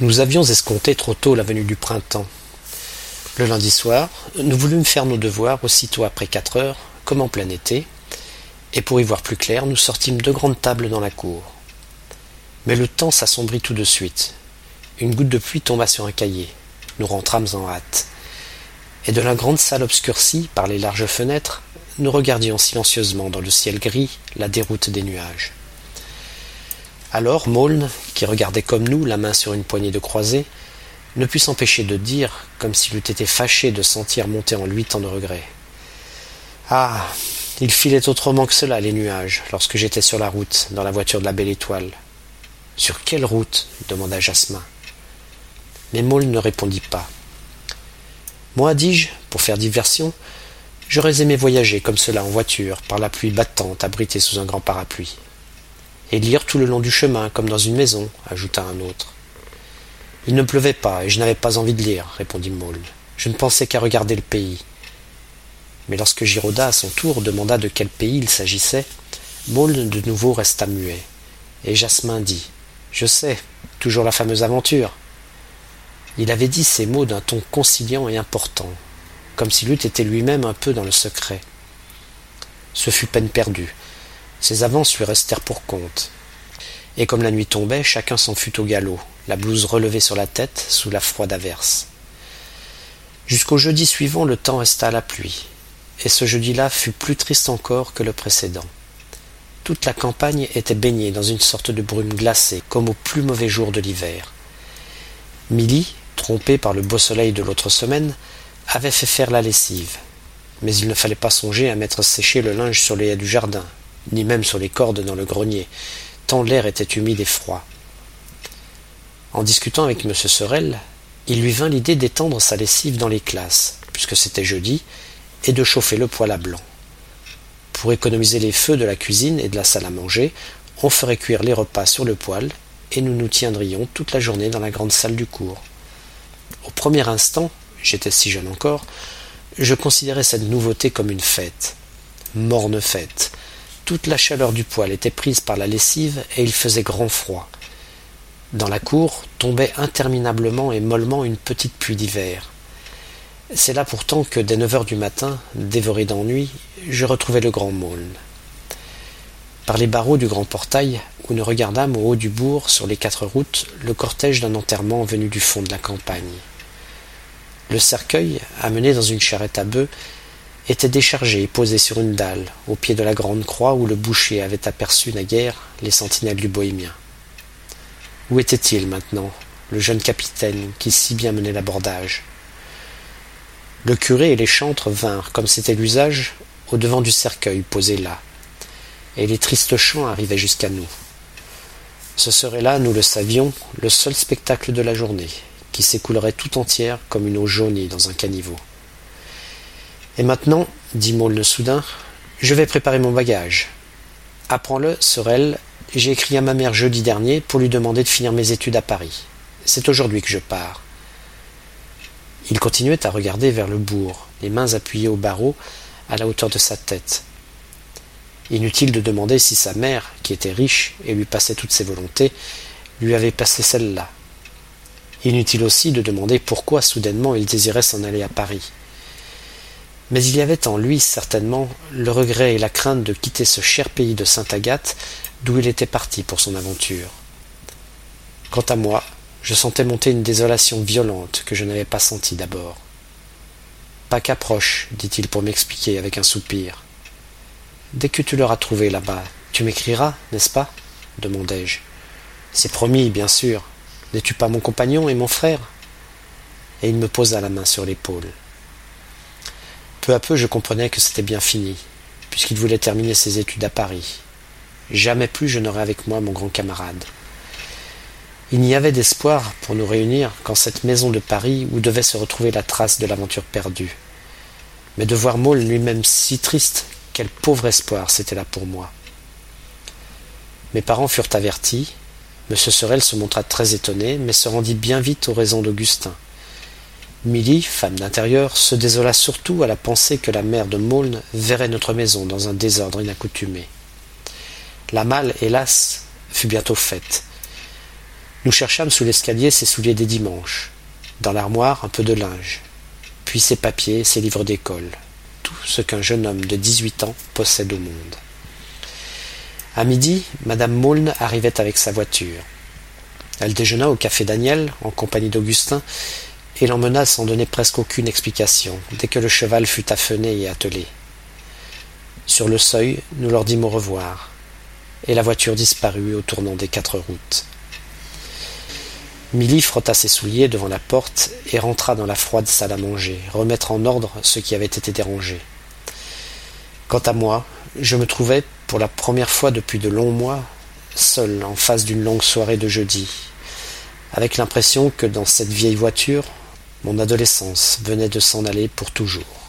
Nous avions escompté trop tôt la venue du printemps. Le lundi soir, nous voulûmes faire nos devoirs aussitôt après quatre heures, comme en plein été, et pour y voir plus clair, nous sortîmes deux grandes tables dans la cour. Mais le temps s'assombrit tout de suite. Une goutte de pluie tomba sur un cahier. Nous rentrâmes en hâte. Et de la grande salle obscurcie par les larges fenêtres, nous regardions silencieusement dans le ciel gris la déroute des nuages. Alors Maulne, qui regardait comme nous, la main sur une poignée de croisée, ne put s'empêcher de dire, comme s'il eût été fâché de sentir monter en lui tant de regrets. Ah. Ils filaient autrement que cela, les nuages, lorsque j'étais sur la route, dans la voiture de la belle étoile. Sur quelle route? demanda Jasmin. Mais Maulne ne répondit pas. Moi, dis-je, pour faire diversion, j'aurais aimé voyager comme cela en voiture, par la pluie battante, abrité sous un grand parapluie et lire tout le long du chemin, comme dans une maison, ajouta un autre. Il ne pleuvait pas, et je n'avais pas envie de lire, répondit Maule. Je ne pensais qu'à regarder le pays. Mais lorsque Giroda, à son tour, demanda de quel pays il s'agissait, Maule de nouveau resta muet. Et Jasmin dit Je sais, toujours la fameuse aventure. Il avait dit ces mots d'un ton conciliant et important, comme s'il eût été lui-même un peu dans le secret. Ce fut peine perdue. Ses avances lui restèrent pour compte. Et comme la nuit tombait, chacun s'en fut au galop, la blouse relevée sur la tête sous la froide averse. Jusqu'au jeudi suivant, le temps resta à la pluie, et ce jeudi-là fut plus triste encore que le précédent. Toute la campagne était baignée dans une sorte de brume glacée, comme au plus mauvais jour de l'hiver. Milly, trompée par le beau soleil de l'autre semaine, avait fait faire la lessive. Mais il ne fallait pas songer à mettre sécher le linge sur les haies du jardin, ni même sur les cordes dans le grenier, tant l'air était humide et froid. En discutant avec M. Sorel, il lui vint l'idée d'étendre sa lessive dans les classes, puisque c'était jeudi, et de chauffer le poêle à blanc. Pour économiser les feux de la cuisine et de la salle à manger, on ferait cuire les repas sur le poêle, et nous nous tiendrions toute la journée dans la grande salle du cours. Au premier instant, j'étais si jeune encore, je considérais cette nouveauté comme une fête. Morne fête, toute la chaleur du poêle était prise par la lessive et il faisait grand froid. Dans la cour tombait interminablement et mollement une petite pluie d'hiver. C'est là pourtant que dès neuf heures du matin, dévoré d'ennui, je retrouvai le grand môle. Par les barreaux du grand portail, où nous regardâmes au haut du bourg, sur les quatre routes, le cortège d'un enterrement venu du fond de la campagne. Le cercueil, amené dans une charrette à bœufs, était déchargé et posé sur une dalle, au pied de la grande croix où le boucher avait aperçu naguère les sentinelles du bohémien. Où était-il maintenant, le jeune capitaine qui si bien menait l'abordage? Le curé et les chantres vinrent, comme c'était l'usage, au devant du cercueil posé là, et les tristes chants arrivaient jusqu'à nous. Ce serait là, nous le savions, le seul spectacle de la journée, qui s'écoulerait tout entière comme une eau jaunie dans un caniveau. Et maintenant, dit Maulne soudain, je vais préparer mon bagage. Apprends-le, Sorel, j'ai écrit à ma mère jeudi dernier pour lui demander de finir mes études à Paris. C'est aujourd'hui que je pars. Il continuait à regarder vers le bourg, les mains appuyées au barreau à la hauteur de sa tête. Inutile de demander si sa mère, qui était riche et lui passait toutes ses volontés, lui avait passé celle-là. Inutile aussi de demander pourquoi soudainement il désirait s'en aller à Paris mais il y avait en lui certainement le regret et la crainte de quitter ce cher pays de Sainte Agathe d'où il était parti pour son aventure. Quant à moi, je sentais monter une désolation violente que je n'avais pas sentie d'abord. Pas qu'approche, dit-il pour m'expliquer avec un soupir. Dès que tu l'auras trouvé là-bas, tu m'écriras, n'est-ce pas? demandai-je. C'est promis, bien sûr. N'es-tu pas mon compagnon et mon frère? Et il me posa la main sur l'épaule. Peu à peu, je comprenais que c'était bien fini, puisqu'il voulait terminer ses études à Paris. Jamais plus je n'aurais avec moi mon grand camarade. Il n'y avait d'espoir pour nous réunir qu'en cette maison de Paris où devait se retrouver la trace de l'aventure perdue. Mais de voir Maule lui-même si triste, quel pauvre espoir c'était là pour moi. Mes parents furent avertis. M. Sorel se montra très étonné, mais se rendit bien vite aux raisons d'Augustin. Milly, femme d'intérieur, se désola surtout à la pensée que la mère de Maulne verrait notre maison dans un désordre inaccoutumé. La malle, hélas, fut bientôt faite. Nous cherchâmes sous l'escalier ses souliers des dimanches, dans l'armoire un peu de linge, puis ses papiers, ses livres d'école, tout ce qu'un jeune homme de dix-huit ans possède au monde. À midi, madame Maulne arrivait avec sa voiture. Elle déjeuna au café Daniel, en compagnie d'Augustin, et l'emmena sans donner presque aucune explication, dès que le cheval fut affené et attelé. Sur le seuil, nous leur dîmes au revoir, et la voiture disparut au tournant des quatre routes. Milly frotta ses souliers devant la porte et rentra dans la froide salle à manger, remettre en ordre ce qui avait été dérangé. Quant à moi, je me trouvais, pour la première fois depuis de longs mois, seul en face d'une longue soirée de jeudi, avec l'impression que dans cette vieille voiture, mon adolescence venait de s'en aller pour toujours.